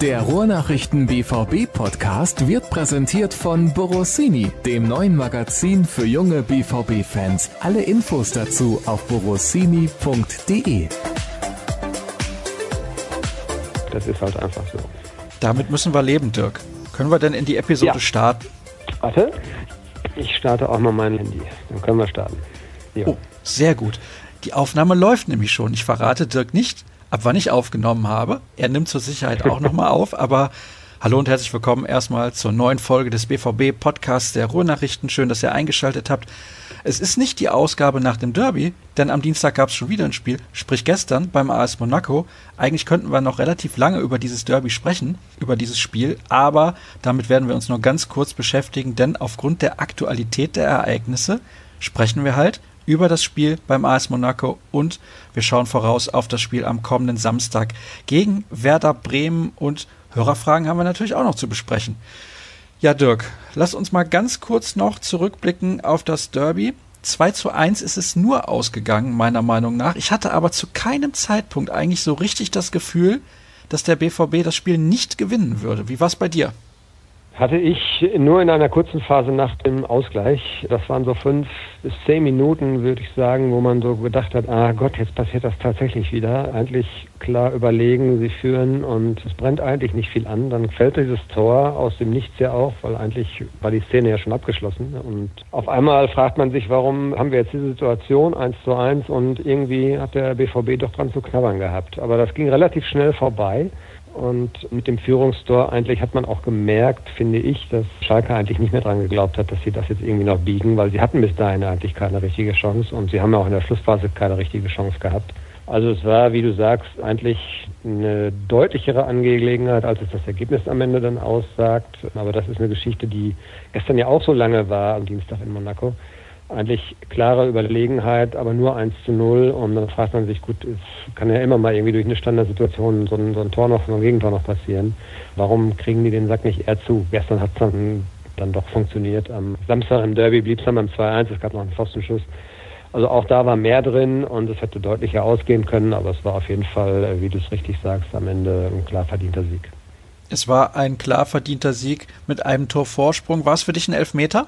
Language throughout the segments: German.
Der Ruhrnachrichten BVB Podcast wird präsentiert von Borossini, dem neuen Magazin für junge BVB Fans. Alle Infos dazu auf borossini.de. Das ist halt einfach so. Damit müssen wir leben, Dirk. Können wir denn in die Episode Ja. starten? Warte, ich starte auch mal mein Handy. Dann können wir starten. Ja. Oh, sehr gut. Die Aufnahme läuft nämlich schon. Ich verrate Dirk nicht, ab wann ich aufgenommen habe. Er nimmt zur Sicherheit auch nochmal auf, aber hallo und herzlich willkommen erstmal zur neuen Folge des BVB Podcasts der Ruhrnachrichten. Schön, dass ihr eingeschaltet habt. Es ist nicht die Ausgabe nach dem Derby, denn am Dienstag gab es schon wieder ein Spiel, sprich gestern beim AS Monaco. Eigentlich könnten wir noch relativ lange über dieses Derby sprechen, über dieses Spiel, aber damit werden wir uns nur ganz kurz beschäftigen, denn aufgrund der Aktualität der Ereignisse sprechen wir halt über das Spiel beim AS Monaco und wir schauen voraus auf das Spiel am kommenden Samstag gegen Werder Bremen und Hörerfragen haben wir natürlich auch noch zu besprechen. Ja, Dirk, lass uns mal ganz kurz noch zurückblicken auf das Derby. 2 zu 1 ist es nur ausgegangen, meiner Meinung nach. Ich hatte aber zu keinem Zeitpunkt eigentlich so richtig das Gefühl, dass der BVB das Spiel nicht gewinnen würde. Wie war es bei dir? Hatte ich nur in einer kurzen Phase nach dem Ausgleich. Das waren so fünf bis zehn Minuten, würde ich sagen, wo man so gedacht hat, ah Gott, jetzt passiert das tatsächlich wieder. Eigentlich klar überlegen, sie führen und es brennt eigentlich nicht viel an. Dann fällt dieses Tor aus dem Nichts ja auf, weil eigentlich war die Szene ja schon abgeschlossen. Und auf einmal fragt man sich, warum haben wir jetzt diese Situation eins zu eins und irgendwie hat der BVB doch dran zu knabbern gehabt. Aber das ging relativ schnell vorbei. Und mit dem Führungstor eigentlich hat man auch gemerkt, finde ich, dass Schalke eigentlich nicht mehr dran geglaubt hat, dass sie das jetzt irgendwie noch biegen, weil sie hatten bis dahin eigentlich keine richtige Chance und sie haben ja auch in der Schlussphase keine richtige Chance gehabt. Also es war, wie du sagst, eigentlich eine deutlichere Angelegenheit, als es das Ergebnis am Ende dann aussagt. Aber das ist eine Geschichte, die gestern ja auch so lange war, am Dienstag in Monaco eigentlich klare Überlegenheit, aber nur 1 zu 0. Und dann fragt man sich, gut, es kann ja immer mal irgendwie durch eine Standardsituation so ein, so ein Tor noch, so ein Gegentor noch passieren. Warum kriegen die den Sack nicht eher zu? Gestern hat es dann, dann doch funktioniert. Am Samstag im Derby blieb es dann beim 2-1, es gab noch einen Pfostenschuss. Also auch da war mehr drin und es hätte deutlicher ausgehen können, aber es war auf jeden Fall, äh, wie du es richtig sagst, am Ende ein klar verdienter Sieg. Es war ein klar verdienter Sieg mit einem Torvorsprung. War es für dich ein Elfmeter?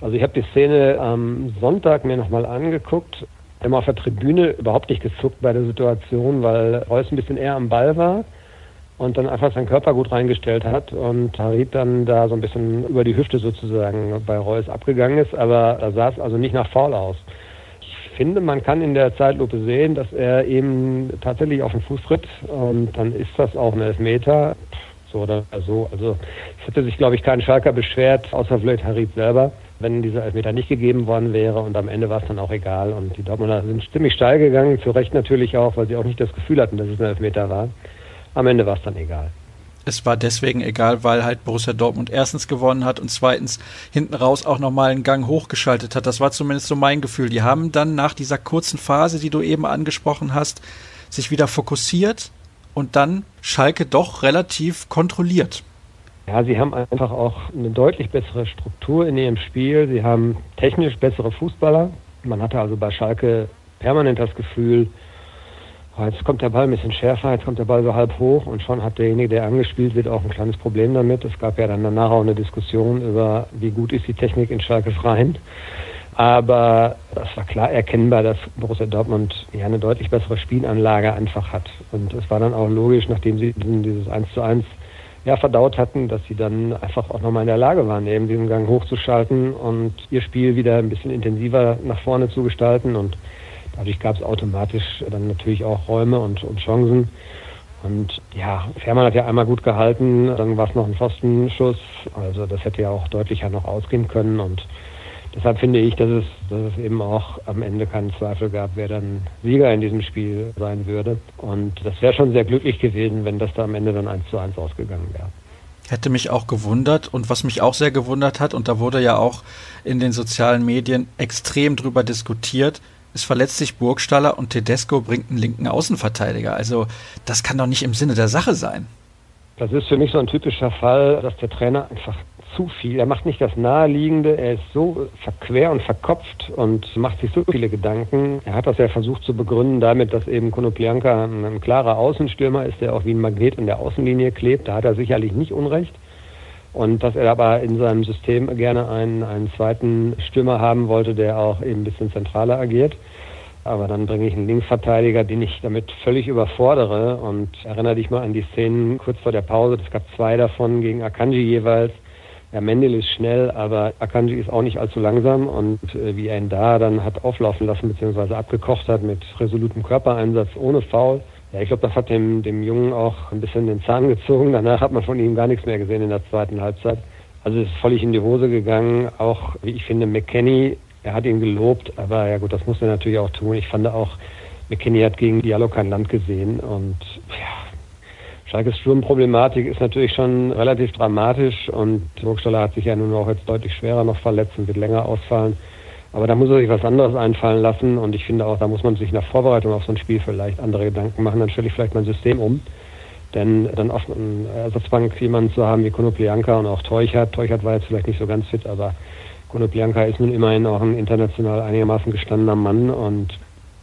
Also ich habe die Szene am Sonntag mir nochmal angeguckt. Immer auf der Tribüne überhaupt nicht gezuckt bei der Situation, weil Reus ein bisschen eher am Ball war und dann einfach seinen Körper gut reingestellt hat und Harit dann da so ein bisschen über die Hüfte sozusagen bei Reus abgegangen ist, aber da sah es also nicht nach Foul aus. Ich finde, man kann in der Zeitlupe sehen, dass er eben tatsächlich auf den Fuß tritt und dann ist das auch ein Elfmeter. So oder so. Also es hätte sich, glaube ich, kein Schalker beschwert, außer vielleicht Harit selber wenn dieser Elfmeter nicht gegeben worden wäre und am Ende war es dann auch egal und die Dortmunder sind ziemlich steil gegangen, zu Recht natürlich auch, weil sie auch nicht das Gefühl hatten, dass es ein Elfmeter war. Am Ende war es dann egal. Es war deswegen egal, weil halt Borussia Dortmund erstens gewonnen hat und zweitens hinten raus auch nochmal einen Gang hochgeschaltet hat. Das war zumindest so mein Gefühl. Die haben dann nach dieser kurzen Phase, die du eben angesprochen hast, sich wieder fokussiert und dann Schalke doch relativ kontrolliert. Ja, sie haben einfach auch eine deutlich bessere Struktur in ihrem Spiel. Sie haben technisch bessere Fußballer. Man hatte also bei Schalke permanent das Gefühl, oh, jetzt kommt der Ball ein bisschen schärfer, jetzt kommt der Ball so halb hoch und schon hat derjenige, der angespielt wird, auch ein kleines Problem damit. Es gab ja dann danach auch eine Diskussion über, wie gut ist die Technik in Schalke freien. Aber das war klar erkennbar, dass Borussia Dortmund ja eine deutlich bessere Spielanlage einfach hat. Und es war dann auch logisch, nachdem sie dieses 1 zu 1 ja, verdaut hatten, dass sie dann einfach auch nochmal in der Lage waren, eben diesen Gang hochzuschalten und ihr Spiel wieder ein bisschen intensiver nach vorne zu gestalten. Und dadurch gab es automatisch dann natürlich auch Räume und, und Chancen. Und ja, Fährmann hat ja einmal gut gehalten, dann war es noch ein Pfostenschuss. Also das hätte ja auch deutlicher noch ausgehen können. Und deshalb finde ich, dass es, dass es eben auch am Ende keinen Zweifel gab, wer dann Sieger in diesem Spiel sein würde. Und das wäre schon sehr glücklich gewesen, wenn das da am Ende dann 1 zu 1 ausgegangen wäre. Hätte mich auch gewundert und was mich auch sehr gewundert hat, und da wurde ja auch in den sozialen Medien extrem drüber diskutiert, es verletzt sich Burgstaller und Tedesco bringt einen linken Außenverteidiger. Also das kann doch nicht im Sinne der Sache sein. Das ist für mich so ein typischer Fall, dass der Trainer einfach zu viel. Er macht nicht das Naheliegende. Er ist so verquer und verkopft und macht sich so viele Gedanken. Er hat das ja versucht zu begründen damit, dass eben Konoplianka ein, ein klarer Außenstürmer ist, der auch wie ein Magnet in der Außenlinie klebt. Da hat er sicherlich nicht Unrecht. Und dass er aber in seinem System gerne einen, einen zweiten Stürmer haben wollte, der auch eben ein bisschen zentraler agiert. Aber dann bringe ich einen Linksverteidiger, den ich damit völlig überfordere. Und erinnere dich mal an die Szenen kurz vor der Pause. Es gab zwei davon gegen Akanji jeweils. Ja, Mendel ist schnell, aber Akanji ist auch nicht allzu langsam. Und äh, wie er ihn da dann hat auflaufen lassen, beziehungsweise abgekocht hat mit resolutem Körpereinsatz ohne Foul. Ja, ich glaube, das hat dem, dem Jungen auch ein bisschen den Zahn gezogen. Danach hat man von ihm gar nichts mehr gesehen in der zweiten Halbzeit. Also es ist völlig in die Hose gegangen. Auch, wie ich finde, McKenny er hat ihn gelobt, aber ja gut, das muss er natürlich auch tun. Ich fand auch, McKinney hat gegen Diallo kein Land gesehen und ja, Schalkes Sturmproblematik ist natürlich schon relativ dramatisch und Burgstaller hat sich ja nun auch jetzt deutlich schwerer noch verletzt und wird länger ausfallen. Aber da muss er sich was anderes einfallen lassen und ich finde auch, da muss man sich nach Vorbereitung auf so ein Spiel vielleicht andere Gedanken machen. Dann stelle ich vielleicht mein System um. Denn dann auf einer Ersatzbank jemanden zu haben wie Konoplianka und auch Teuchert. Teuchert war jetzt vielleicht nicht so ganz fit, aber Konoplyanka ist nun immerhin auch ein international einigermaßen gestandener Mann und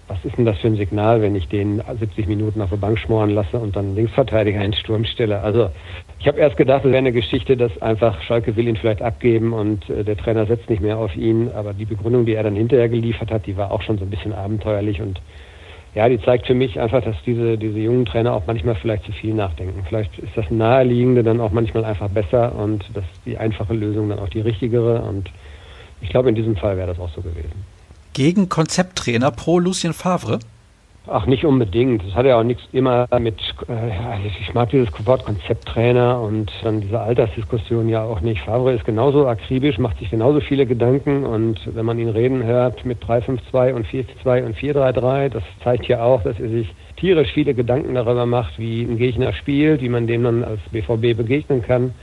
was ist denn das für ein Signal, wenn ich den 70 Minuten auf der Bank schmoren lasse und dann Linksverteidiger in Sturm stelle? Also ich habe erst gedacht, es wäre eine Geschichte, dass einfach Schalke will ihn vielleicht abgeben und äh, der Trainer setzt nicht mehr auf ihn. Aber die Begründung, die er dann hinterher geliefert hat, die war auch schon so ein bisschen abenteuerlich und ja, die zeigt für mich einfach, dass diese, diese jungen Trainer auch manchmal vielleicht zu viel nachdenken. Vielleicht ist das Naheliegende dann auch manchmal einfach besser und dass die einfache Lösung dann auch die richtigere und ich glaube, in diesem Fall wäre das auch so gewesen. Gegen Konzepttrainer pro Lucien Favre? Ach, nicht unbedingt. Das hat ja auch nichts immer mit, äh, ich mag dieses Wort Konzepttrainer und dann diese Altersdiskussion ja auch nicht. Favre ist genauso akribisch, macht sich genauso viele Gedanken und wenn man ihn reden hört mit 352 und 442 und 433, das zeigt ja auch, dass er sich tierisch viele Gedanken darüber macht, wie ein Gegner spielt, wie man dem dann als BVB begegnen kann.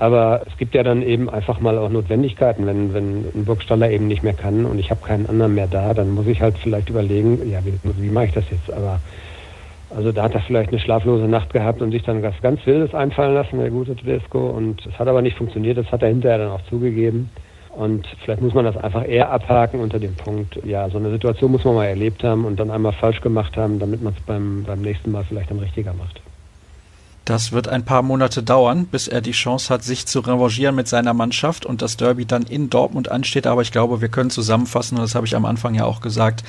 Aber es gibt ja dann eben einfach mal auch Notwendigkeiten, wenn, wenn ein Burgstaller eben nicht mehr kann und ich habe keinen anderen mehr da, dann muss ich halt vielleicht überlegen, ja, wie, wie mache ich das jetzt? Aber also da hat er vielleicht eine schlaflose Nacht gehabt und sich dann was ganz Wildes einfallen lassen, der gute Tedesco. Und es hat aber nicht funktioniert, das hat er hinterher dann auch zugegeben. Und vielleicht muss man das einfach eher abhaken unter dem Punkt, ja, so eine Situation muss man mal erlebt haben und dann einmal falsch gemacht haben, damit man es beim, beim nächsten Mal vielleicht dann richtiger macht. Das wird ein paar Monate dauern, bis er die Chance hat, sich zu revanchieren mit seiner Mannschaft und das Derby dann in Dortmund ansteht. Aber ich glaube, wir können zusammenfassen, und das habe ich am Anfang ja auch gesagt,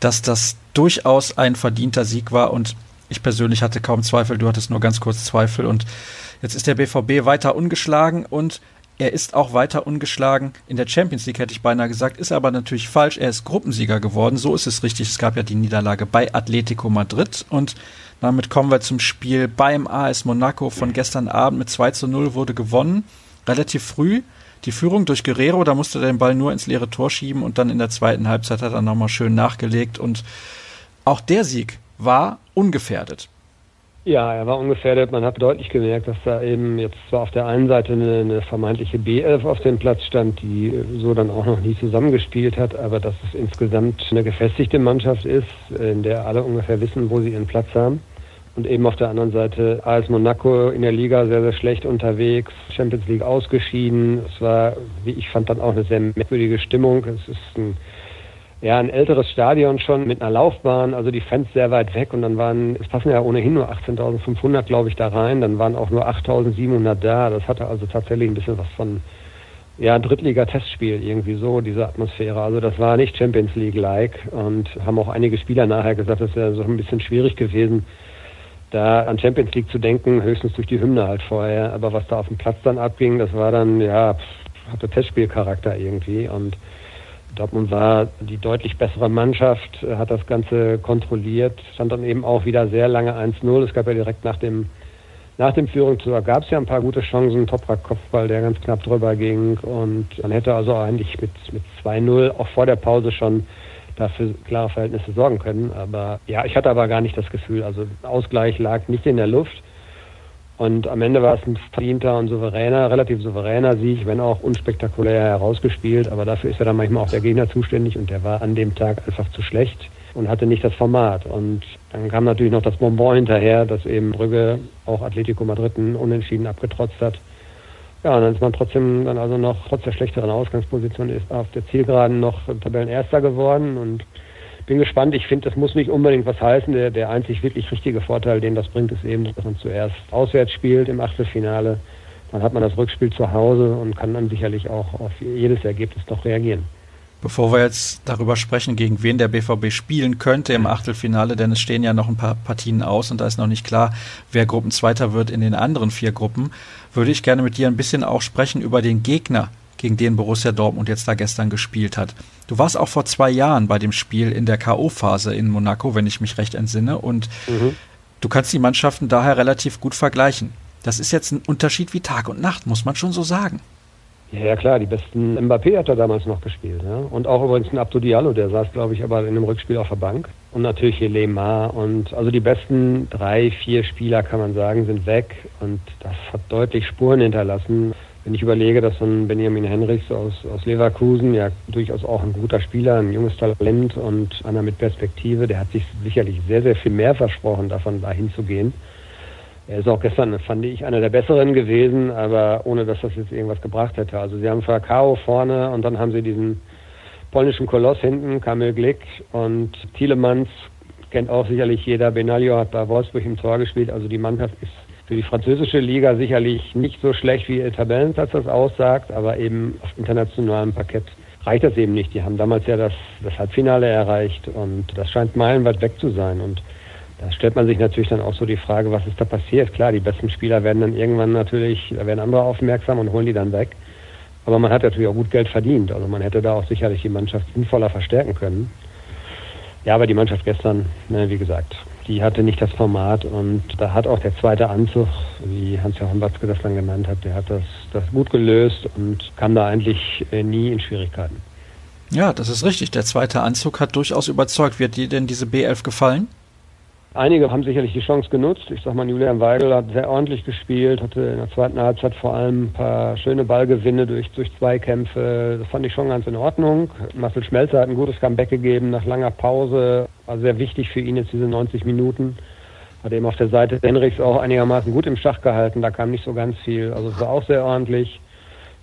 dass das durchaus ein verdienter Sieg war. Und ich persönlich hatte kaum Zweifel, du hattest nur ganz kurz Zweifel. Und jetzt ist der BVB weiter ungeschlagen und er ist auch weiter ungeschlagen in der Champions League, hätte ich beinahe gesagt, ist aber natürlich falsch. Er ist Gruppensieger geworden, so ist es richtig. Es gab ja die Niederlage bei Atletico Madrid und damit kommen wir zum Spiel beim AS Monaco von gestern Abend mit 2 zu 0 wurde gewonnen. Relativ früh die Führung durch Guerrero, da musste er den Ball nur ins leere Tor schieben und dann in der zweiten Halbzeit hat er nochmal schön nachgelegt und auch der Sieg war ungefährdet. Ja, er war ungefährdet. Man hat deutlich gemerkt, dass da eben jetzt zwar auf der einen Seite eine, eine vermeintliche B11 auf dem Platz stand, die so dann auch noch nie zusammengespielt hat, aber dass es insgesamt eine gefestigte Mannschaft ist, in der alle ungefähr wissen, wo sie ihren Platz haben. Und eben auf der anderen Seite AS Monaco in der Liga sehr, sehr schlecht unterwegs, Champions League ausgeschieden. Es war, wie ich fand, dann auch eine sehr merkwürdige Stimmung. Es ist ein ja, ein älteres Stadion schon mit einer Laufbahn, also die Fans sehr weit weg und dann waren, es passen ja ohnehin nur 18.500, glaube ich, da rein, dann waren auch nur 8.700 da. Das hatte also tatsächlich ein bisschen was von, ja, Drittliga-Testspiel irgendwie so, diese Atmosphäre. Also das war nicht Champions League-like und haben auch einige Spieler nachher gesagt, das wäre so ein bisschen schwierig gewesen, da an Champions League zu denken, höchstens durch die Hymne halt vorher. Aber was da auf dem Platz dann abging, das war dann, ja, hatte Testspielcharakter irgendwie und Dortmund war die deutlich bessere Mannschaft, hat das Ganze kontrolliert, stand dann eben auch wieder sehr lange 1-0. Es gab ja direkt nach dem, nach dem Führungstor gab es ja ein paar gute Chancen, Toprak Kopfball, der ganz knapp drüber ging und man hätte also eigentlich mit, mit 2-0 auch vor der Pause schon dafür klare Verhältnisse sorgen können. Aber ja, ich hatte aber gar nicht das Gefühl, also Ausgleich lag nicht in der Luft. Und am Ende war es ein verdienter und souveräner, relativ souveräner Sieg, wenn auch unspektakulär herausgespielt. Aber dafür ist ja dann manchmal auch der Gegner zuständig und der war an dem Tag einfach zu schlecht und hatte nicht das Format. Und dann kam natürlich noch das Bonbon hinterher, dass eben Brügge auch Atletico Madrid unentschieden abgetrotzt hat. Ja, und dann ist man trotzdem dann also noch, trotz der schlechteren Ausgangsposition, ist auf der Zielgeraden noch Tabellenerster geworden und bin gespannt. Ich finde, das muss nicht unbedingt was heißen. Der, der einzig wirklich richtige Vorteil, den das bringt, ist eben, dass man zuerst auswärts spielt im Achtelfinale. Dann hat man das Rückspiel zu Hause und kann dann sicherlich auch auf jedes Ergebnis doch reagieren. Bevor wir jetzt darüber sprechen, gegen wen der BVB spielen könnte im Achtelfinale, denn es stehen ja noch ein paar Partien aus und da ist noch nicht klar, wer Gruppenzweiter wird in den anderen vier Gruppen, würde ich gerne mit dir ein bisschen auch sprechen über den Gegner, gegen den Borussia Dortmund jetzt da gestern gespielt hat. Du warst auch vor zwei Jahren bei dem Spiel in der K.O.-Phase in Monaco, wenn ich mich recht entsinne, und mhm. du kannst die Mannschaften daher relativ gut vergleichen. Das ist jetzt ein Unterschied wie Tag und Nacht, muss man schon so sagen. Ja, ja klar, die besten Mbappé hat er damals noch gespielt. Ja? Und auch übrigens ein Abdo Diallo, der saß, glaube ich, aber in einem Rückspiel auf der Bank. Und natürlich hier Lemar. Und also die besten drei, vier Spieler, kann man sagen, sind weg. Und das hat deutlich Spuren hinterlassen. Wenn ich überlege, dass so ein Benjamin Henrichs aus, aus Leverkusen, ja durchaus auch ein guter Spieler, ein junges Talent und einer mit Perspektive, der hat sich sicherlich sehr, sehr viel mehr versprochen, davon dahin zu gehen. Er ist auch gestern, fand ich, einer der besseren gewesen, aber ohne dass das jetzt irgendwas gebracht hätte. Also sie haben Fakao vorne und dann haben sie diesen polnischen Koloss hinten, Kamil Glick und Thielemanns kennt auch sicherlich jeder. Benaglio hat bei Wolfsburg im Tor gespielt. Also die Mannschaft ist für die französische Liga sicherlich nicht so schlecht, wie ihr Tabellenplatz das aussagt, aber eben auf internationalem Parkett reicht das eben nicht. Die haben damals ja das, das Halbfinale erreicht und das scheint meilenweit weg zu sein. Und da stellt man sich natürlich dann auch so die Frage, was ist da passiert? Klar, die besten Spieler werden dann irgendwann natürlich, da werden andere aufmerksam und holen die dann weg. Aber man hat natürlich auch gut Geld verdient. Also man hätte da auch sicherlich die Mannschaft sinnvoller verstärken können. Ja, aber die Mannschaft gestern, ne, wie gesagt, die hatte nicht das Format und da hat auch der zweite Anzug, wie Hans-Joachim Watzke das dann genannt hat, der hat das, das gut gelöst und kam da eigentlich äh, nie in Schwierigkeiten. Ja, das ist richtig. Der zweite Anzug hat durchaus überzeugt. Wird dir denn diese B11 gefallen? Einige haben sicherlich die Chance genutzt. Ich sag mal, Julian Weigel hat sehr ordentlich gespielt, hatte in der zweiten Halbzeit vor allem ein paar schöne Ballgewinne durch, durch Zweikämpfe. Das fand ich schon ganz in Ordnung. Marcel Schmelzer hat ein gutes Comeback gegeben nach langer Pause. War sehr wichtig für ihn jetzt diese 90 Minuten. Hat eben auf der Seite Henrichs auch einigermaßen gut im Schach gehalten. Da kam nicht so ganz viel. Also es war auch sehr ordentlich.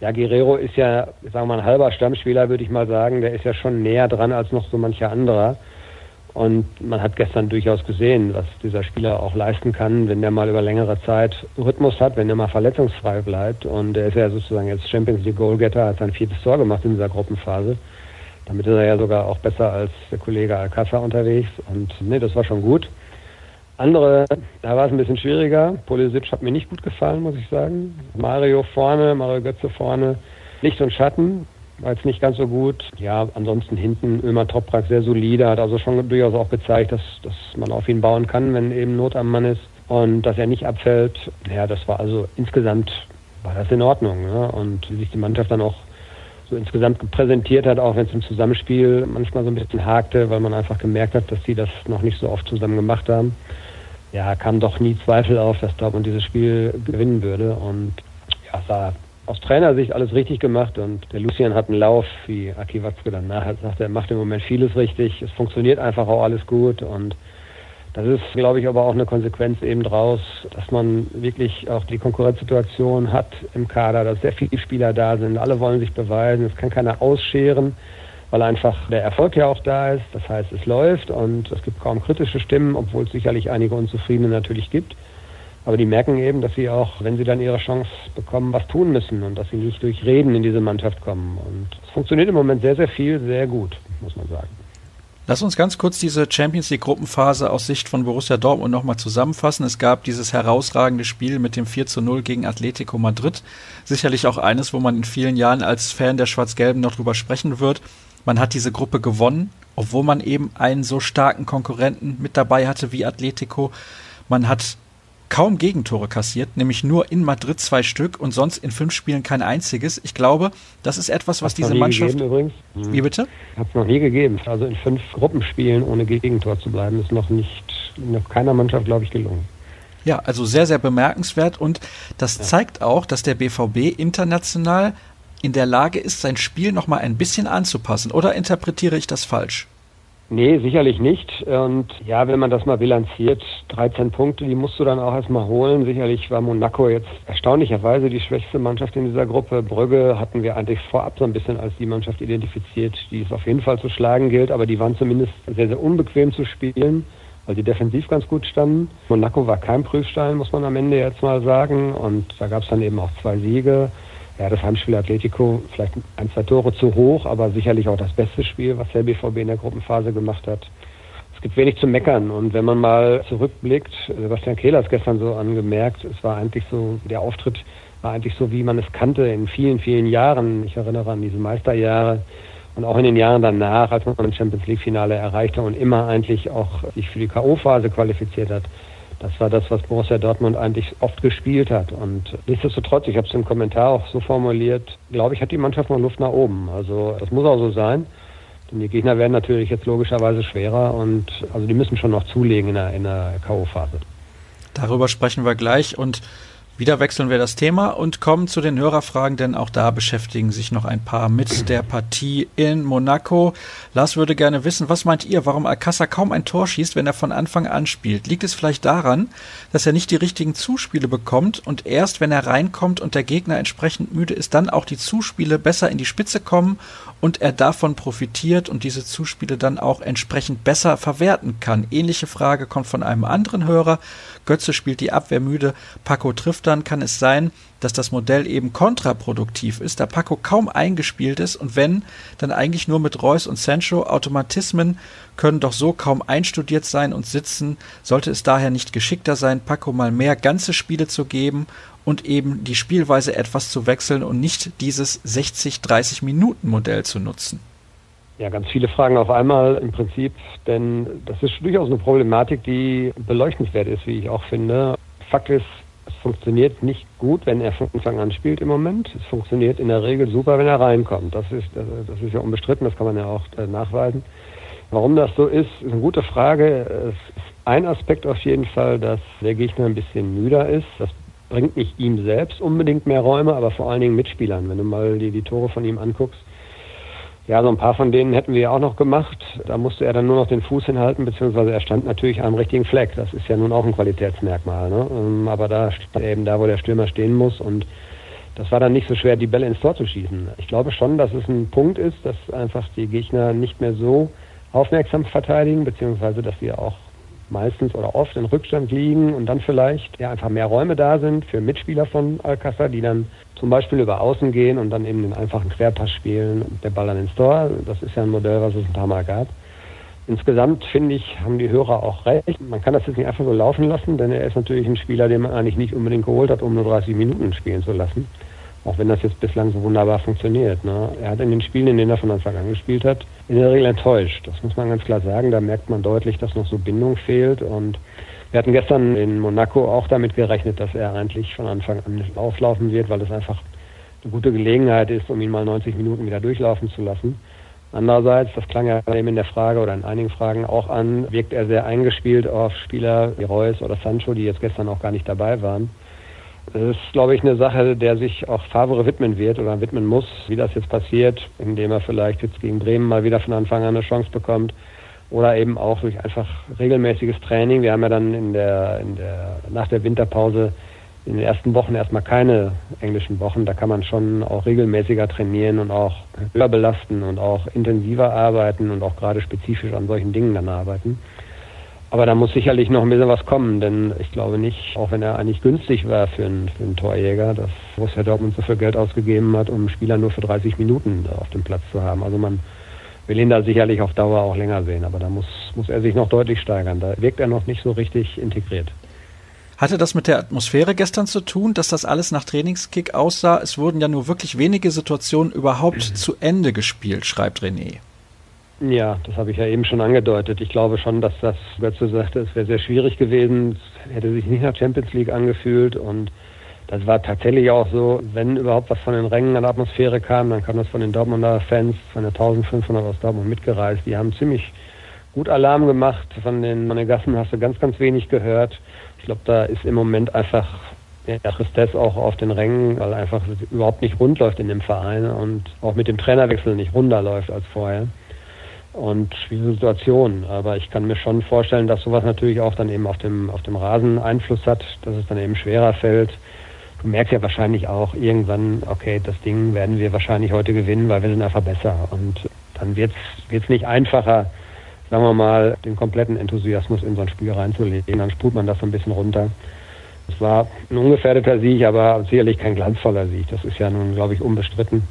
Ja, Guerrero ist ja, sagen wir mal, ein halber Stammspieler, würde ich mal sagen. Der ist ja schon näher dran als noch so mancher anderer. Und man hat gestern durchaus gesehen, was dieser Spieler auch leisten kann, wenn der mal über längere Zeit Rhythmus hat, wenn er mal verletzungsfrei bleibt. Und er ist ja sozusagen jetzt Champions League Goalgetter, hat sein viertes Tor gemacht in dieser Gruppenphase. Damit ist er ja sogar auch besser als der Kollege Alcázar unterwegs. Und nee, das war schon gut. Andere, da war es ein bisschen schwieriger. Polisic hat mir nicht gut gefallen, muss ich sagen. Mario vorne, Mario Götze vorne. Licht und Schatten war jetzt nicht ganz so gut. Ja, ansonsten hinten Ömer Toprak sehr solide, hat also schon durchaus auch gezeigt, dass, dass man auf ihn bauen kann, wenn eben Not am Mann ist und dass er nicht abfällt. Ja, das war also insgesamt war das in Ordnung. Ne? Und wie sich die Mannschaft dann auch so insgesamt präsentiert hat, auch wenn es im Zusammenspiel manchmal so ein bisschen hakte, weil man einfach gemerkt hat, dass sie das noch nicht so oft zusammen gemacht haben. Ja, kam doch nie Zweifel auf, dass Dortmund dieses Spiel gewinnen würde. Und ja, es sah aus Trainersicht alles richtig gemacht und der Lucian hat einen Lauf, wie Aki Watzke dann nachher sagt, er macht im Moment vieles richtig. Es funktioniert einfach auch alles gut und das ist, glaube ich, aber auch eine Konsequenz eben draus, dass man wirklich auch die Konkurrenzsituation hat im Kader, dass sehr viele Spieler da sind, alle wollen sich beweisen, es kann keiner ausscheren, weil einfach der Erfolg ja auch da ist. Das heißt, es läuft und es gibt kaum kritische Stimmen, obwohl es sicherlich einige Unzufriedene natürlich gibt. Aber die merken eben, dass sie auch, wenn sie dann ihre Chance bekommen, was tun müssen und dass sie nicht durch Reden in diese Mannschaft kommen. Und es funktioniert im Moment sehr, sehr viel, sehr gut, muss man sagen. Lass uns ganz kurz diese Champions League Gruppenphase aus Sicht von Borussia Dortmund nochmal zusammenfassen. Es gab dieses herausragende Spiel mit dem 4 zu 0 gegen Atletico Madrid. Sicherlich auch eines, wo man in vielen Jahren als Fan der Schwarz-Gelben noch drüber sprechen wird. Man hat diese Gruppe gewonnen, obwohl man eben einen so starken Konkurrenten mit dabei hatte wie Atletico. Man hat kaum Gegentore kassiert, nämlich nur in Madrid zwei Stück und sonst in fünf Spielen kein einziges. Ich glaube, das ist etwas, was Hat's diese Mannschaft. übrigens. Wie bitte? Hat es noch nie gegeben. Also in fünf Gruppenspielen ohne Gegentor zu bleiben, ist noch nicht noch keiner Mannschaft, glaube ich, gelungen. Ja, also sehr, sehr bemerkenswert und das ja. zeigt auch, dass der BVB international in der Lage ist, sein Spiel nochmal ein bisschen anzupassen. Oder interpretiere ich das falsch? Nee, sicherlich nicht. Und ja, wenn man das mal bilanziert, 13 Punkte, die musst du dann auch erstmal holen. Sicherlich war Monaco jetzt erstaunlicherweise die schwächste Mannschaft in dieser Gruppe. Brügge hatten wir eigentlich vorab so ein bisschen als die Mannschaft identifiziert, die es auf jeden Fall zu schlagen gilt, aber die waren zumindest sehr, sehr unbequem zu spielen, weil die defensiv ganz gut standen. Monaco war kein Prüfstein, muss man am Ende jetzt mal sagen. Und da gab es dann eben auch zwei Siege ja, das Heimspiel Atletico vielleicht ein, zwei Tore zu hoch, aber sicherlich auch das beste Spiel, was der BVB in der Gruppenphase gemacht hat. Es gibt wenig zu meckern und wenn man mal zurückblickt, Sebastian Kehler hat es gestern so angemerkt, es war eigentlich so, der Auftritt war eigentlich so, wie man es kannte in vielen, vielen Jahren. Ich erinnere an diese Meisterjahre und auch in den Jahren danach, als man ein Champions League Finale erreichte und immer eigentlich auch sich für die K.O.-Phase qualifiziert hat. Das war das, was Borussia Dortmund eigentlich oft gespielt hat. Und nichtsdestotrotz, ich habe es im Kommentar auch so formuliert, glaube ich, hat die Mannschaft noch Luft nach oben. Also das muss auch so sein. Denn die Gegner werden natürlich jetzt logischerweise schwerer und also die müssen schon noch zulegen in der, in der K.O.-Phase. Darüber sprechen wir gleich und wieder wechseln wir das Thema und kommen zu den Hörerfragen, denn auch da beschäftigen sich noch ein paar mit der Partie in Monaco. Lars würde gerne wissen, was meint ihr, warum Alcázar kaum ein Tor schießt, wenn er von Anfang an spielt? Liegt es vielleicht daran, dass er nicht die richtigen Zuspiele bekommt und erst wenn er reinkommt und der Gegner entsprechend müde ist, dann auch die Zuspiele besser in die Spitze kommen und er davon profitiert und diese Zuspiele dann auch entsprechend besser verwerten kann? Ähnliche Frage kommt von einem anderen Hörer. Götze spielt die Abwehr müde, Paco trifft dann, kann es sein, dass das Modell eben kontraproduktiv ist, da Paco kaum eingespielt ist und wenn, dann eigentlich nur mit Reus und Sancho. Automatismen können doch so kaum einstudiert sein und sitzen. Sollte es daher nicht geschickter sein, Paco mal mehr ganze Spiele zu geben und eben die Spielweise etwas zu wechseln und nicht dieses 60-30 Minuten Modell zu nutzen? Ja, ganz viele Fragen auf einmal im Prinzip, denn das ist durchaus eine Problematik, die beleuchtenswert ist, wie ich auch finde. Fakt ist, es funktioniert nicht gut, wenn er von Anfang an spielt im Moment. Es funktioniert in der Regel super, wenn er reinkommt. Das ist, das ist ja unbestritten, das kann man ja auch äh, nachweisen. Warum das so ist, ist eine gute Frage. Es ist ein Aspekt auf jeden Fall, dass der Gegner ein bisschen müder ist. Das bringt nicht ihm selbst unbedingt mehr Räume, aber vor allen Dingen Mitspielern. Wenn du mal die, die Tore von ihm anguckst, ja, so ein paar von denen hätten wir ja auch noch gemacht. Da musste er dann nur noch den Fuß hinhalten, beziehungsweise er stand natürlich am richtigen Fleck. Das ist ja nun auch ein Qualitätsmerkmal. Ne? Ähm, aber da steht er eben da, wo der Stürmer stehen muss und das war dann nicht so schwer, die Bälle ins Tor zu schießen. Ich glaube schon, dass es ein Punkt ist, dass einfach die Gegner nicht mehr so aufmerksam verteidigen, beziehungsweise dass sie auch meistens oder oft in Rückstand liegen und dann vielleicht ja einfach mehr Räume da sind für Mitspieler von Alcázar, die dann zum Beispiel über Außen gehen und dann eben den einfachen Querpass spielen und der Ball dann ins Tor. Das ist ja ein Modell, was es ein paar Mal gab. Insgesamt finde ich, haben die Hörer auch recht. Man kann das jetzt nicht einfach so laufen lassen, denn er ist natürlich ein Spieler, den man eigentlich nicht unbedingt geholt hat, um nur 30 Minuten spielen zu lassen. Auch wenn das jetzt bislang so wunderbar funktioniert. Ne? Er hat in den Spielen, in denen er von Anfang an gespielt hat, in der Regel enttäuscht. Das muss man ganz klar sagen. Da merkt man deutlich, dass noch so Bindung fehlt. Und wir hatten gestern in Monaco auch damit gerechnet, dass er eigentlich von Anfang an auflaufen wird, weil es einfach eine gute Gelegenheit ist, um ihn mal 90 Minuten wieder durchlaufen zu lassen. Andererseits, das klang ja eben in der Frage oder in einigen Fragen auch an, wirkt er sehr eingespielt auf Spieler wie Reus oder Sancho, die jetzt gestern auch gar nicht dabei waren. Das ist, glaube ich, eine Sache, der sich auch Favre widmen wird oder widmen muss, wie das jetzt passiert, indem er vielleicht jetzt gegen Bremen mal wieder von Anfang an eine Chance bekommt oder eben auch durch einfach regelmäßiges Training. Wir haben ja dann in der, in der, nach der Winterpause in den ersten Wochen erstmal keine englischen Wochen. Da kann man schon auch regelmäßiger trainieren und auch höher belasten und auch intensiver arbeiten und auch gerade spezifisch an solchen Dingen dann arbeiten. Aber da muss sicherlich noch ein bisschen was kommen, denn ich glaube nicht, auch wenn er eigentlich günstig war für einen, für einen Torjäger, dass Borussia Dortmund so viel Geld ausgegeben hat, um Spieler nur für 30 Minuten auf dem Platz zu haben. Also man will ihn da sicherlich auf Dauer auch länger sehen, aber da muss, muss er sich noch deutlich steigern. Da wirkt er noch nicht so richtig integriert. Hatte das mit der Atmosphäre gestern zu tun, dass das alles nach Trainingskick aussah? Es wurden ja nur wirklich wenige Situationen überhaupt zu Ende gespielt, schreibt René. Ja, das habe ich ja eben schon angedeutet. Ich glaube schon, dass das, Götze sagte, es wäre sehr schwierig gewesen. Es hätte sich nicht nach Champions League angefühlt und das war tatsächlich auch so, wenn überhaupt was von den Rängen an Atmosphäre kam, dann kam das von den Dortmunder Fans, von den 1500 aus Dortmund mitgereist. Die haben ziemlich gut Alarm gemacht. Von den Monegassen hast du ganz, ganz wenig gehört. Ich glaube, da ist im Moment einfach ja, Tristesse auch auf den Rängen, weil einfach überhaupt nicht rund läuft in dem Verein und auch mit dem Trainerwechsel nicht runder läuft als vorher. Und schwierige Situationen. Aber ich kann mir schon vorstellen, dass sowas natürlich auch dann eben auf dem, auf dem Rasen Einfluss hat, dass es dann eben schwerer fällt. Du merkst ja wahrscheinlich auch irgendwann, okay, das Ding werden wir wahrscheinlich heute gewinnen, weil wir sind einfach besser. Und dann wird es nicht einfacher, sagen wir mal, den kompletten Enthusiasmus in so ein Spiel reinzulegen. Dann spult man das so ein bisschen runter. Es war ein ungefährdeter Sieg, aber sicherlich kein glanzvoller Sieg. Das ist ja nun, glaube ich, unbestritten.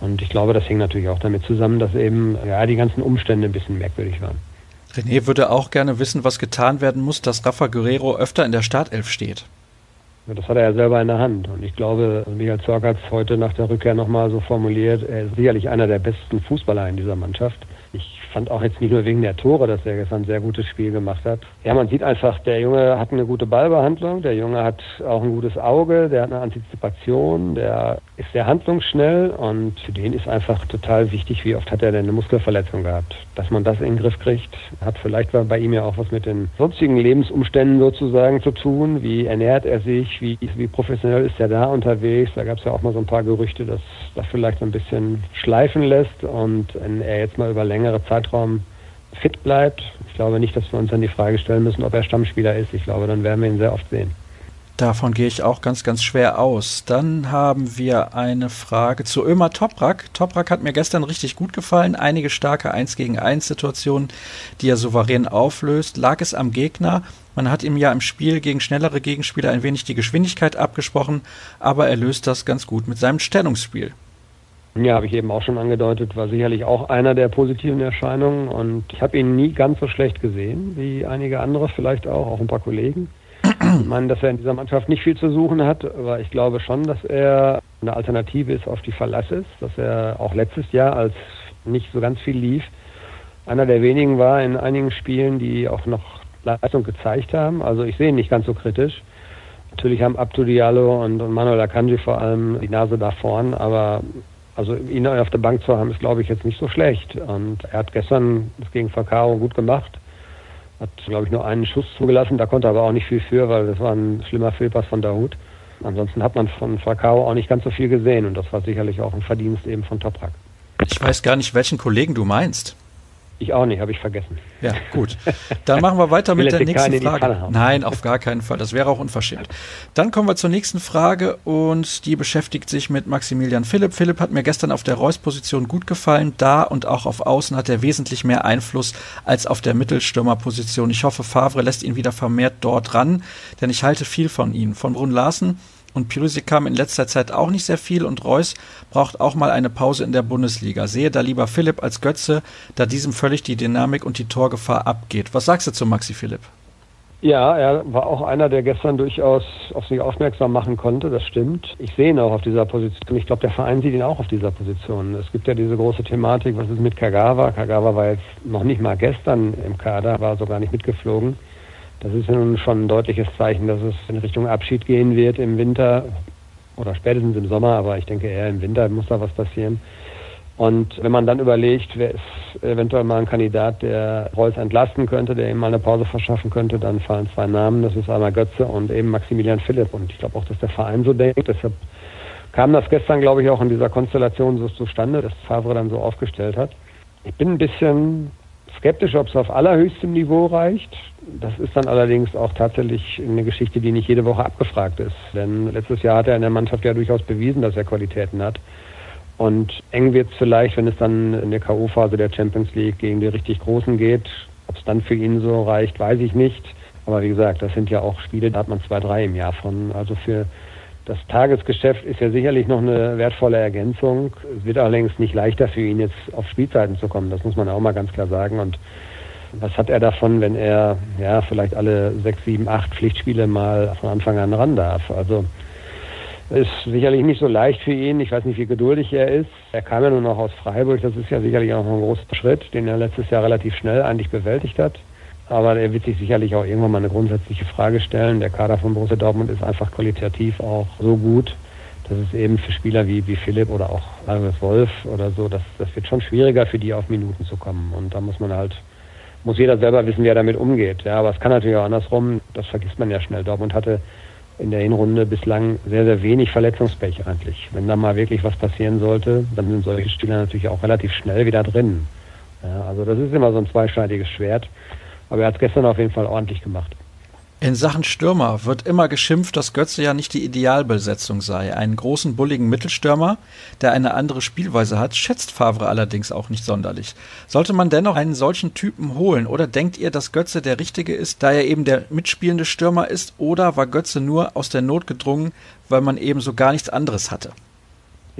Und ich glaube, das hing natürlich auch damit zusammen, dass eben ja, die ganzen Umstände ein bisschen merkwürdig waren. René würde auch gerne wissen, was getan werden muss, dass Rafa Guerrero öfter in der Startelf steht. Das hat er ja selber in der Hand. Und ich glaube, Michael Zorc hat es heute nach der Rückkehr nochmal so formuliert, er ist sicherlich einer der besten Fußballer in dieser Mannschaft. Ich fand auch jetzt nicht nur wegen der Tore, dass er gestern ein sehr gutes Spiel gemacht hat. Ja, man sieht einfach, der Junge hat eine gute Ballbehandlung, der Junge hat auch ein gutes Auge, der hat eine Antizipation, der ist sehr handlungsschnell und für den ist einfach total wichtig, wie oft hat er denn eine Muskelverletzung gehabt. Dass man das in den Griff kriegt, hat vielleicht bei ihm ja auch was mit den sonstigen Lebensumständen sozusagen zu tun. Wie ernährt er sich, wie, wie professionell ist er da unterwegs? Da gab es ja auch mal so ein paar Gerüchte, dass das vielleicht so ein bisschen schleifen lässt und wenn er jetzt mal über längere Zeitraum fit bleibt, ich glaube nicht, dass wir uns dann die Frage stellen müssen, ob er Stammspieler ist. Ich glaube, dann werden wir ihn sehr oft sehen. Davon gehe ich auch ganz, ganz schwer aus. Dann haben wir eine Frage zu Ömer Toprak. Toprak hat mir gestern richtig gut gefallen. Einige starke 1 gegen 1 Situationen, die er souverän auflöst. Lag es am Gegner? Man hat ihm ja im Spiel gegen schnellere Gegenspieler ein wenig die Geschwindigkeit abgesprochen, aber er löst das ganz gut mit seinem Stellungsspiel. Ja, habe ich eben auch schon angedeutet, war sicherlich auch einer der positiven Erscheinungen und ich habe ihn nie ganz so schlecht gesehen wie einige andere vielleicht auch, auch ein paar Kollegen. Ich meine, dass er in dieser Mannschaft nicht viel zu suchen hat, aber ich glaube schon, dass er eine Alternative ist, auf die Verlass ist, dass er auch letztes Jahr, als nicht so ganz viel lief, einer der wenigen war in einigen Spielen, die auch noch Leistung gezeigt haben. Also ich sehe ihn nicht ganz so kritisch. Natürlich haben Abdu Diallo und, Manuel Akanji vor allem die Nase da vorn, aber also ihn auf der Bank zu haben, ist glaube ich jetzt nicht so schlecht. Und er hat gestern das gegen Falcao gut gemacht. Hat, glaube ich, nur einen Schuss zugelassen, da konnte er aber auch nicht viel für, weil das war ein schlimmer Fehlpass von Dahut. Ansonsten hat man von Falcao auch nicht ganz so viel gesehen und das war sicherlich auch ein Verdienst eben von Toprak. Ich weiß gar nicht, welchen Kollegen du meinst. Ich auch nicht, habe ich vergessen. Ja, gut. Dann machen wir weiter mit der nächsten Frage. Nein, auf gar keinen Fall. Das wäre auch unverschämt. Dann kommen wir zur nächsten Frage und die beschäftigt sich mit Maximilian Philipp. Philipp hat mir gestern auf der Reus-Position gut gefallen. Da und auch auf Außen hat er wesentlich mehr Einfluss als auf der Mittelstürmerposition. Ich hoffe, Favre lässt ihn wieder vermehrt dort ran, denn ich halte viel von ihm. Von Brun Larsen und Pirusik kam in letzter Zeit auch nicht sehr viel und Reus braucht auch mal eine Pause in der Bundesliga. Sehe da lieber Philipp als Götze, da diesem völlig die Dynamik und die Torgefahr abgeht. Was sagst du zu Maxi Philipp? Ja, er war auch einer, der gestern durchaus auf sich aufmerksam machen konnte, das stimmt. Ich sehe ihn auch auf dieser Position. Ich glaube, der Verein sieht ihn auch auf dieser Position. Es gibt ja diese große Thematik, was ist mit Kagawa? Kagawa war jetzt noch nicht mal gestern im Kader, war sogar nicht mitgeflogen. Das ist nun schon ein deutliches Zeichen, dass es in Richtung Abschied gehen wird im Winter oder spätestens im Sommer, aber ich denke eher im Winter muss da was passieren. Und wenn man dann überlegt, wer ist eventuell mal ein Kandidat, der Reus entlasten könnte, der ihm mal eine Pause verschaffen könnte, dann fallen zwei Namen. Das ist einmal Götze und eben Maximilian Philipp. Und ich glaube auch, dass der Verein so denkt. Deshalb kam das gestern, glaube ich, auch in dieser Konstellation so zustande, dass Favre dann so aufgestellt hat. Ich bin ein bisschen skeptisch, ob es auf allerhöchstem Niveau reicht. Das ist dann allerdings auch tatsächlich eine Geschichte, die nicht jede Woche abgefragt ist. Denn letztes Jahr hat er in der Mannschaft ja durchaus bewiesen, dass er Qualitäten hat. Und eng wird es vielleicht, wenn es dann in der K.O.-Phase der Champions League gegen die richtig Großen geht. Ob es dann für ihn so reicht, weiß ich nicht. Aber wie gesagt, das sind ja auch Spiele, da hat man zwei, drei im Jahr von. Also für das Tagesgeschäft ist ja sicherlich noch eine wertvolle Ergänzung. Es wird allerdings nicht leichter für ihn jetzt auf Spielzeiten zu kommen. Das muss man auch mal ganz klar sagen. Und was hat er davon, wenn er ja vielleicht alle sechs, sieben, acht Pflichtspiele mal von Anfang an ran darf? Also ist sicherlich nicht so leicht für ihn. Ich weiß nicht, wie geduldig er ist. Er kam ja nur noch aus Freiburg. Das ist ja sicherlich auch ein großer Schritt, den er letztes Jahr relativ schnell eigentlich bewältigt hat. Aber er wird sich sicherlich auch irgendwann mal eine grundsätzliche Frage stellen. Der Kader von Borussia Dortmund ist einfach qualitativ auch so gut, dass es eben für Spieler wie, wie Philipp oder auch Alves Wolf oder so, das, das wird schon schwieriger für die auf Minuten zu kommen. Und da muss man halt, muss jeder selber wissen, wie er damit umgeht. Ja, aber es kann natürlich auch andersrum, das vergisst man ja schnell. Dortmund hatte in der Hinrunde bislang sehr, sehr wenig Verletzungspech eigentlich. Wenn da mal wirklich was passieren sollte, dann sind solche Spieler natürlich auch relativ schnell wieder drin. Ja, also das ist immer so ein zweischneidiges Schwert. Aber er hat es gestern auf jeden Fall ordentlich gemacht. In Sachen Stürmer wird immer geschimpft, dass Götze ja nicht die Idealbesetzung sei. Einen großen, bulligen Mittelstürmer, der eine andere Spielweise hat, schätzt Favre allerdings auch nicht sonderlich. Sollte man dennoch einen solchen Typen holen oder denkt ihr, dass Götze der Richtige ist, da er eben der mitspielende Stürmer ist oder war Götze nur aus der Not gedrungen, weil man eben so gar nichts anderes hatte?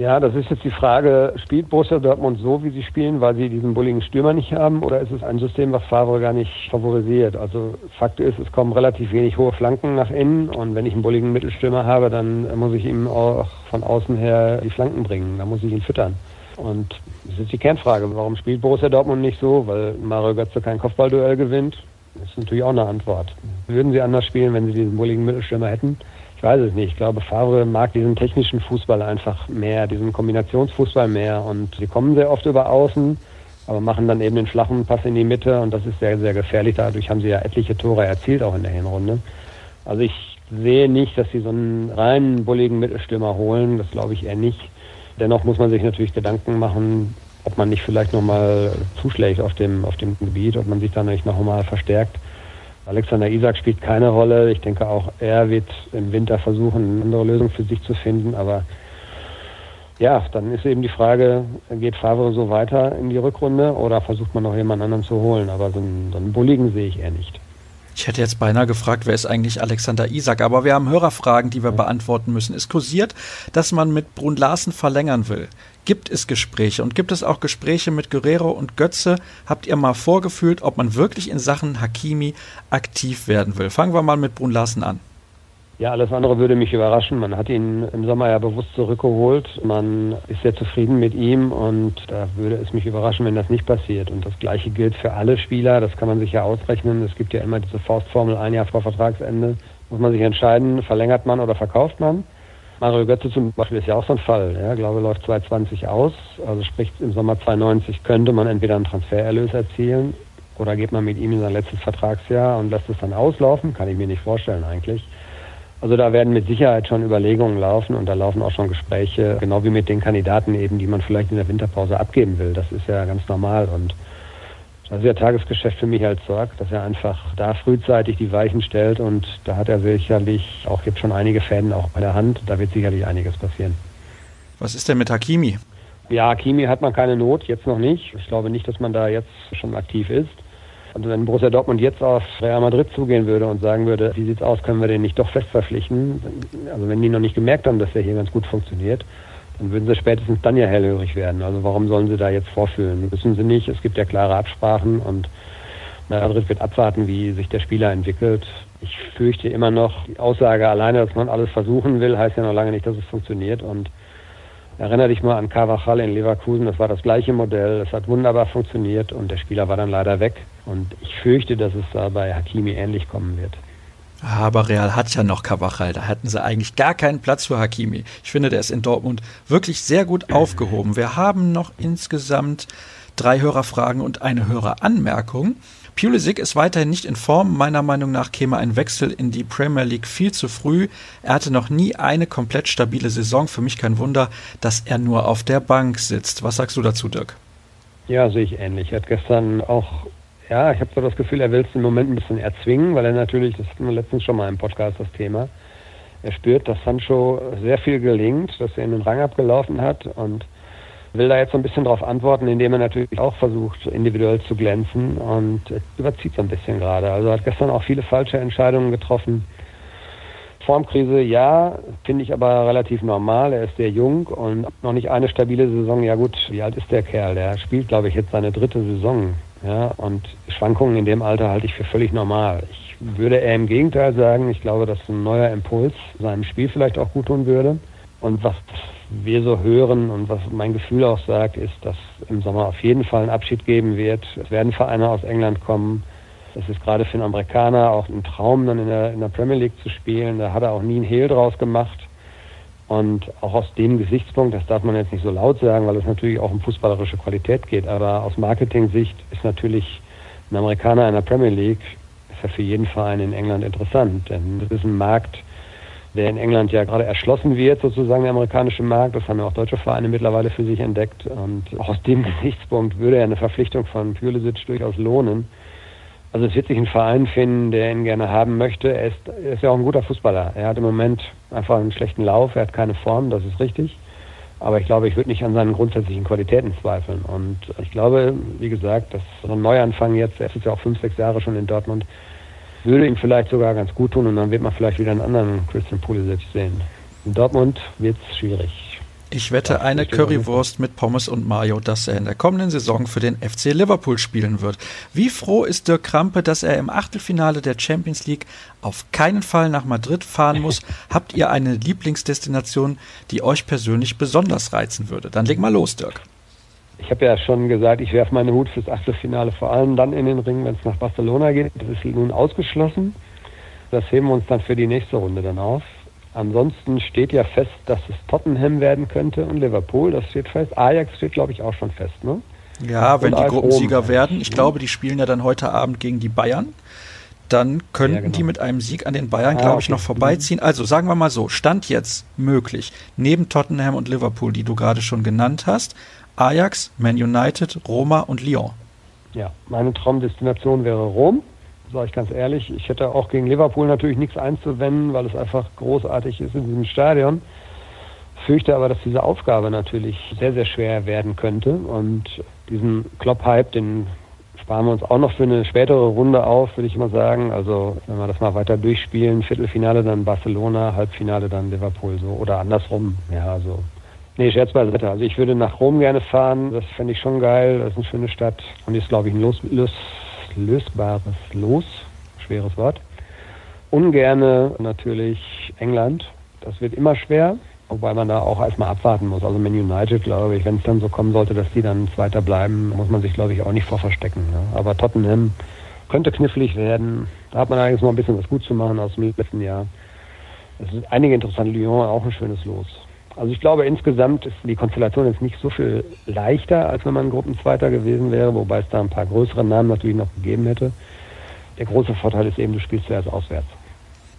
Ja, das ist jetzt die Frage, spielt Borussia Dortmund so, wie sie spielen, weil sie diesen bulligen Stürmer nicht haben, oder ist es ein System, was Favre gar nicht favorisiert? Also Fakt ist, es kommen relativ wenig hohe Flanken nach innen und wenn ich einen bulligen Mittelstürmer habe, dann muss ich ihm auch von außen her die Flanken bringen, da muss ich ihn füttern. Und das ist die Kernfrage, warum spielt Borussia Dortmund nicht so? Weil Mario Götze kein Kopfballduell gewinnt? Das ist natürlich auch eine Antwort. Würden sie anders spielen, wenn sie diesen bulligen Mittelstürmer hätten? Ich weiß es nicht. Ich glaube, Favre mag diesen technischen Fußball einfach mehr, diesen Kombinationsfußball mehr. Und sie kommen sehr oft über Außen, aber machen dann eben den flachen Pass in die Mitte. Und das ist sehr, sehr gefährlich. Dadurch haben sie ja etliche Tore erzielt, auch in der Hinrunde. Also ich sehe nicht, dass sie so einen reinen bulligen Mittelstürmer holen. Das glaube ich eher nicht. Dennoch muss man sich natürlich Gedanken machen, ob man nicht vielleicht nochmal zuschlägt auf dem, auf dem Gebiet, ob man sich da nicht nochmal verstärkt. Alexander Isak spielt keine Rolle. Ich denke auch, er wird im Winter versuchen, eine andere Lösung für sich zu finden. Aber ja, dann ist eben die Frage, geht Favre so weiter in die Rückrunde oder versucht man noch jemand anderen zu holen? Aber so einen, so einen Bulligen sehe ich eher nicht. Ich hätte jetzt beinahe gefragt, wer ist eigentlich Alexander Isak, aber wir haben Hörerfragen, die wir beantworten müssen. Es kursiert, dass man mit Brun Larsen verlängern will. Gibt es Gespräche und gibt es auch Gespräche mit Guerrero und Götze? Habt ihr mal vorgefühlt, ob man wirklich in Sachen Hakimi aktiv werden will? Fangen wir mal mit Brun Larsen an. Ja, alles andere würde mich überraschen. Man hat ihn im Sommer ja bewusst zurückgeholt. Man ist sehr zufrieden mit ihm und da würde es mich überraschen, wenn das nicht passiert. Und das Gleiche gilt für alle Spieler. Das kann man sich ja ausrechnen. Es gibt ja immer diese Faustformel, ein Jahr vor Vertragsende muss man sich entscheiden, verlängert man oder verkauft man. Mario Götze zum Beispiel ist ja auch so ein Fall. Ja, glaube, läuft 2020 aus. Also sprich, im Sommer 2090 könnte man entweder einen Transfererlös erzielen oder geht man mit ihm in sein letztes Vertragsjahr und lässt es dann auslaufen. Kann ich mir nicht vorstellen eigentlich. Also da werden mit Sicherheit schon Überlegungen laufen und da laufen auch schon Gespräche, genau wie mit den Kandidaten eben, die man vielleicht in der Winterpause abgeben will. Das ist ja ganz normal und das ist ja Tagesgeschäft für mich als Sorg, dass er einfach da frühzeitig die Weichen stellt und da hat er sicherlich auch jetzt schon einige Fäden auch bei der Hand. Da wird sicherlich einiges passieren. Was ist denn mit Hakimi? Ja, Hakimi hat man keine Not, jetzt noch nicht. Ich glaube nicht, dass man da jetzt schon aktiv ist. Also wenn Borussia Dortmund jetzt auf Real Madrid zugehen würde und sagen würde, wie sieht's aus, können wir den nicht doch fest verpflichten? Also wenn die noch nicht gemerkt haben, dass der hier ganz gut funktioniert, dann würden sie spätestens dann ja hellhörig werden. Also warum sollen sie da jetzt vorfühlen? Wissen sie nicht. Es gibt ja klare Absprachen und Madrid wird abwarten, wie sich der Spieler entwickelt. Ich fürchte immer noch, die Aussage alleine, dass man alles versuchen will, heißt ja noch lange nicht, dass es funktioniert. Und Erinnere dich mal an Carvajal in Leverkusen, das war das gleiche Modell, es hat wunderbar funktioniert und der Spieler war dann leider weg. Und ich fürchte, dass es da bei Hakimi ähnlich kommen wird. Aber Real hat ja noch Carvajal, da hatten sie eigentlich gar keinen Platz für Hakimi. Ich finde, der ist in Dortmund wirklich sehr gut aufgehoben. Wir haben noch insgesamt drei Hörerfragen und eine Höreranmerkung. Pulisic ist weiterhin nicht in Form. Meiner Meinung nach käme ein Wechsel in die Premier League viel zu früh. Er hatte noch nie eine komplett stabile Saison. Für mich kein Wunder, dass er nur auf der Bank sitzt. Was sagst du dazu, Dirk? Ja, sehe ich ähnlich. Er hat gestern auch, ja, ich habe so das Gefühl, er will es im Moment ein bisschen erzwingen, weil er natürlich, das hatten wir letztens schon mal im Podcast das Thema, er spürt, dass Sancho sehr viel gelingt, dass er in den Rang abgelaufen hat und will da jetzt so ein bisschen darauf antworten, indem er natürlich auch versucht, individuell zu glänzen und überzieht so ein bisschen gerade. Also hat gestern auch viele falsche Entscheidungen getroffen. Formkrise, ja, finde ich aber relativ normal. Er ist sehr jung und noch nicht eine stabile Saison. Ja gut, wie alt ist der Kerl? Der spielt, glaube ich, jetzt seine dritte Saison. Ja, und Schwankungen in dem Alter halte ich für völlig normal. Ich würde eher im Gegenteil sagen, ich glaube, dass ein neuer Impuls seinem Spiel vielleicht auch gut tun würde. Und was wir so hören und was mein Gefühl auch sagt, ist, dass im Sommer auf jeden Fall einen Abschied geben wird. Es werden Vereine aus England kommen. Es ist gerade für einen Amerikaner auch ein Traum, dann in der, in der Premier League zu spielen. Da hat er auch nie einen Hehl draus gemacht. Und auch aus dem Gesichtspunkt, das darf man jetzt nicht so laut sagen, weil es natürlich auch um fußballerische Qualität geht, aber aus Marketing-Sicht ist natürlich ein Amerikaner in der Premier League ist ja für jeden Verein in England interessant. Denn das ist ein Markt, der in England ja gerade erschlossen wird, sozusagen der amerikanische Markt. Das haben ja auch deutsche Vereine mittlerweile für sich entdeckt. Und auch aus dem Gesichtspunkt würde ja eine Verpflichtung von Pulisic durchaus lohnen. Also es wird sich ein Verein finden, der ihn gerne haben möchte. Er ist, er ist ja auch ein guter Fußballer. Er hat im Moment einfach einen schlechten Lauf, er hat keine Form, das ist richtig. Aber ich glaube, ich würde nicht an seinen grundsätzlichen Qualitäten zweifeln. Und ich glaube, wie gesagt, dass so ein Neuanfang jetzt, er ist ja auch fünf, sechs Jahre schon in Dortmund, würde ihm vielleicht sogar ganz gut tun und dann wird man vielleicht wieder einen anderen Christian Pulisic sehen. In Dortmund wird es schwierig. Ich wette eine Currywurst mit Pommes und Mayo, dass er in der kommenden Saison für den FC Liverpool spielen wird. Wie froh ist Dirk Krampe, dass er im Achtelfinale der Champions League auf keinen Fall nach Madrid fahren muss? Habt ihr eine Lieblingsdestination, die euch persönlich besonders reizen würde? Dann leg mal los, Dirk. Ich habe ja schon gesagt, ich werfe meine Hut fürs Achtelfinale vor allem dann in den Ring, wenn es nach Barcelona geht. Das ist nun ausgeschlossen. Das heben wir uns dann für die nächste Runde dann auf. Ansonsten steht ja fest, dass es Tottenham werden könnte und Liverpool, das steht fest. Ajax steht, glaube ich, auch schon fest, ne? Ja, wenn die Gruppensieger Rom. werden. Ich glaube, die spielen ja dann heute Abend gegen die Bayern. Dann könnten ja, genau. die mit einem Sieg an den Bayern, ah, glaube ich, okay. noch vorbeiziehen. Mhm. Also sagen wir mal so, Stand jetzt möglich, neben Tottenham und Liverpool, die du gerade schon genannt hast, Ajax, Man United, Roma und Lyon. Ja, meine Traumdestination wäre Rom sage ich ganz ehrlich. Ich hätte auch gegen Liverpool natürlich nichts einzuwenden, weil es einfach großartig ist in diesem Stadion. Fürchte aber, dass diese Aufgabe natürlich sehr, sehr schwer werden könnte. Und diesen Klopp-Hype, den sparen wir uns auch noch für eine spätere Runde auf, würde ich mal sagen. Also wenn wir das mal weiter durchspielen, Viertelfinale dann Barcelona, Halbfinale dann Liverpool so oder andersrum. Ja, also Nee, Scherz beiseite. Also ich würde nach Rom gerne fahren. Das fände ich schon geil. Das ist eine schöne Stadt und ist, glaube ich, ein los, los, lösbares Los, schweres Wort. Ungerne natürlich England. Das wird immer schwer, wobei man da auch erstmal abwarten muss. Also Man United, glaube ich, wenn es dann so kommen sollte, dass die dann Zweiter bleiben, muss man sich, glaube ich, auch nicht vor verstecken. Ne? Aber Tottenham könnte knifflig werden. Da hat man eigentlich noch ein bisschen was gut zu machen aus dem letzten Jahr. Es ist einige interessante Lyon, auch ein schönes Los. Also ich glaube insgesamt ist die Konstellation jetzt nicht so viel leichter, als wenn man Gruppenzweiter gewesen wäre, wobei es da ein paar größere Namen natürlich noch gegeben hätte. Der große Vorteil ist eben, du spielst zuerst auswärts.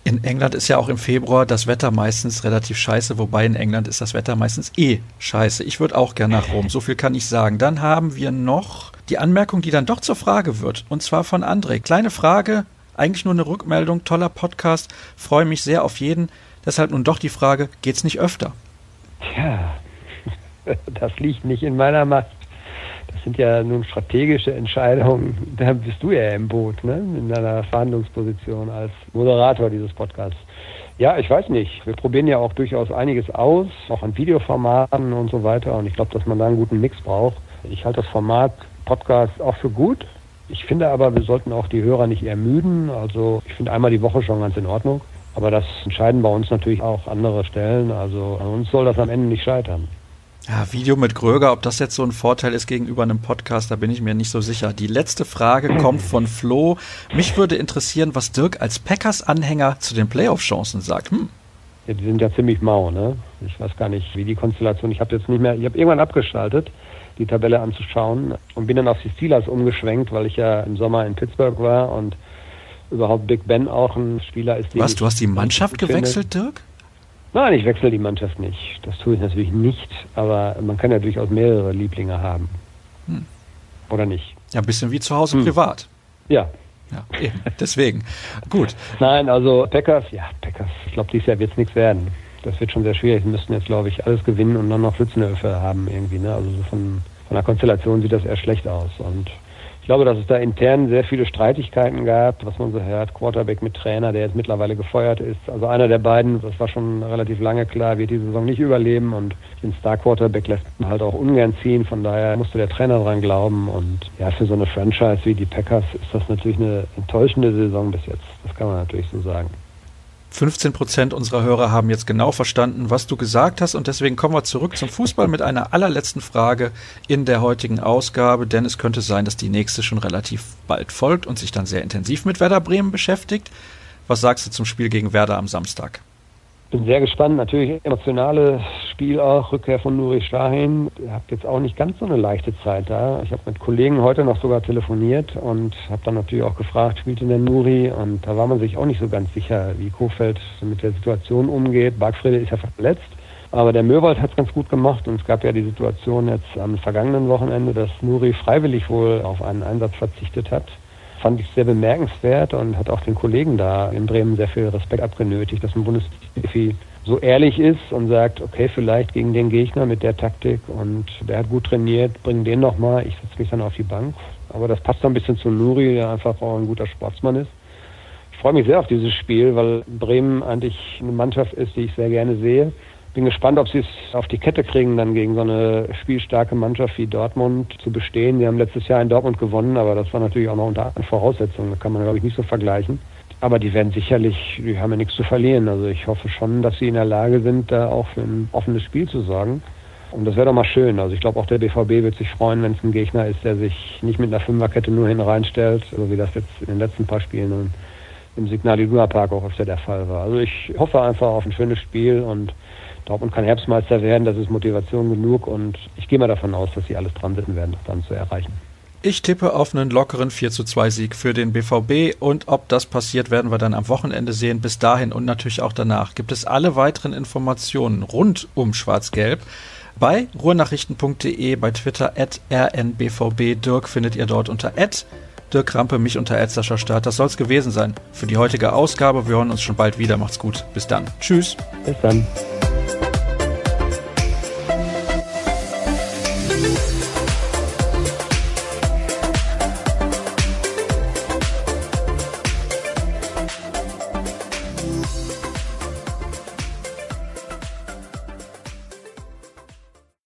In England ist ja auch im Februar das Wetter meistens relativ scheiße, wobei in England ist das Wetter meistens eh scheiße. Ich würde auch gerne nach Rom, so viel kann ich sagen. Dann haben wir noch die Anmerkung, die dann doch zur Frage wird, und zwar von André. Kleine Frage, eigentlich nur eine Rückmeldung, toller Podcast, freue mich sehr auf jeden. Deshalb nun doch die Frage, geht's nicht öfter? Tja, das liegt nicht in meiner Macht. Sind ja nun strategische Entscheidungen. Da bist du ja im Boot, ne? in deiner Verhandlungsposition als Moderator dieses Podcasts. Ja, ich weiß nicht. Wir probieren ja auch durchaus einiges aus, auch an Videoformaten und so weiter. Und ich glaube, dass man da einen guten Mix braucht. Ich halte das Format Podcast auch für gut. Ich finde aber, wir sollten auch die Hörer nicht ermüden. Also ich finde einmal die Woche schon ganz in Ordnung. Aber das entscheiden bei uns natürlich auch andere Stellen. Also an uns soll das am Ende nicht scheitern. Ja, Video mit Gröger, ob das jetzt so ein Vorteil ist gegenüber einem Podcast, da bin ich mir nicht so sicher. Die letzte Frage kommt von Flo. Mich würde interessieren, was Dirk als Packers-Anhänger zu den Playoff-Chancen sagt. Hm. Ja, die sind ja ziemlich mau, ne? Ich weiß gar nicht, wie die Konstellation. Ich habe jetzt nicht mehr, ich habe irgendwann abgeschaltet, die Tabelle anzuschauen und bin dann auf die Steelers umgeschwenkt, weil ich ja im Sommer in Pittsburgh war und überhaupt Big Ben auch ein Spieler ist. Was, du hast die Mannschaft gewechselt, Dirk? Nein, ich wechsle die Mannschaft nicht. Das tue ich natürlich nicht, aber man kann ja durchaus mehrere Lieblinge haben. Hm. Oder nicht? Ja, ein bisschen wie zu Hause hm. privat. Ja. Ja, eben. Deswegen. Gut. Nein, also Packers, ja, Packers, ich glaube, dieses Jahr wird es nichts werden. Das wird schon sehr schwierig. Sie müssten jetzt, glaube ich, alles gewinnen und dann noch Pfützenhöfe haben irgendwie. Ne? Also so von, von der Konstellation sieht das eher schlecht aus. Und ich glaube, dass es da intern sehr viele Streitigkeiten gab, was man so hört. Quarterback mit Trainer, der jetzt mittlerweile gefeuert ist. Also einer der beiden, das war schon relativ lange klar, wird die Saison nicht überleben und den Star Quarterback lässt man halt auch ungern ziehen. Von daher musste der Trainer dran glauben. Und ja, für so eine Franchise wie die Packers ist das natürlich eine enttäuschende Saison bis jetzt. Das kann man natürlich so sagen. 15 Prozent unserer Hörer haben jetzt genau verstanden, was du gesagt hast. Und deswegen kommen wir zurück zum Fußball mit einer allerletzten Frage in der heutigen Ausgabe. Denn es könnte sein, dass die nächste schon relativ bald folgt und sich dann sehr intensiv mit Werder Bremen beschäftigt. Was sagst du zum Spiel gegen Werder am Samstag? Bin sehr gespannt. Natürlich emotionales Spiel auch, Rückkehr von Nuri Shahin. Ihr habt jetzt auch nicht ganz so eine leichte Zeit da. Ich habe mit Kollegen heute noch sogar telefoniert und habe dann natürlich auch gefragt, spielt denn der Nuri? Und da war man sich auch nicht so ganz sicher, wie Kofeld mit der Situation umgeht. Bargfrede ist ja verletzt. Aber der Möwald hat es ganz gut gemacht und es gab ja die Situation jetzt am vergangenen Wochenende, dass Nuri freiwillig wohl auf einen Einsatz verzichtet hat fand ich sehr bemerkenswert und hat auch den Kollegen da in Bremen sehr viel Respekt abgenötigt, dass ein Bundesprofi so ehrlich ist und sagt, okay, vielleicht gegen den Gegner mit der Taktik und der hat gut trainiert, bring den nochmal, ich setze mich dann auf die Bank. Aber das passt so ein bisschen zu Nuri, der einfach auch ein guter Sportsmann ist. Ich freue mich sehr auf dieses Spiel, weil Bremen eigentlich eine Mannschaft ist, die ich sehr gerne sehe bin gespannt, ob sie es auf die Kette kriegen, dann gegen so eine spielstarke Mannschaft wie Dortmund zu bestehen. Die haben letztes Jahr in Dortmund gewonnen, aber das war natürlich auch noch unter anderen Voraussetzungen. Da kann man, glaube ich, nicht so vergleichen. Aber die werden sicherlich, die haben ja nichts zu verlieren. Also ich hoffe schon, dass sie in der Lage sind, da auch für ein offenes Spiel zu sorgen. Und das wäre doch mal schön. Also ich glaube auch der BVB wird sich freuen, wenn es ein Gegner ist, der sich nicht mit einer Fünferkette nur hin reinstellt, so wie das jetzt in den letzten paar Spielen im Signal Iduna Park auch öfter der Fall war. Also ich hoffe einfach auf ein schönes Spiel und Dortmund kann Herbstmeister werden, das ist Motivation genug und ich gehe mal davon aus, dass sie alles dran sitzen werden, das dann zu erreichen. Ich tippe auf einen lockeren 4 zu 2 Sieg für den BVB und ob das passiert, werden wir dann am Wochenende sehen. Bis dahin und natürlich auch danach gibt es alle weiteren Informationen rund um Schwarz-Gelb bei ruhrnachrichten.de, bei Twitter at rnbvb. Dirk findet ihr dort unter at Dirk Rampe, mich unter Edsascher Start. Das soll's gewesen sein für die heutige Ausgabe. Wir hören uns schon bald wieder. Macht's gut. Bis dann. Tschüss. Bis dann.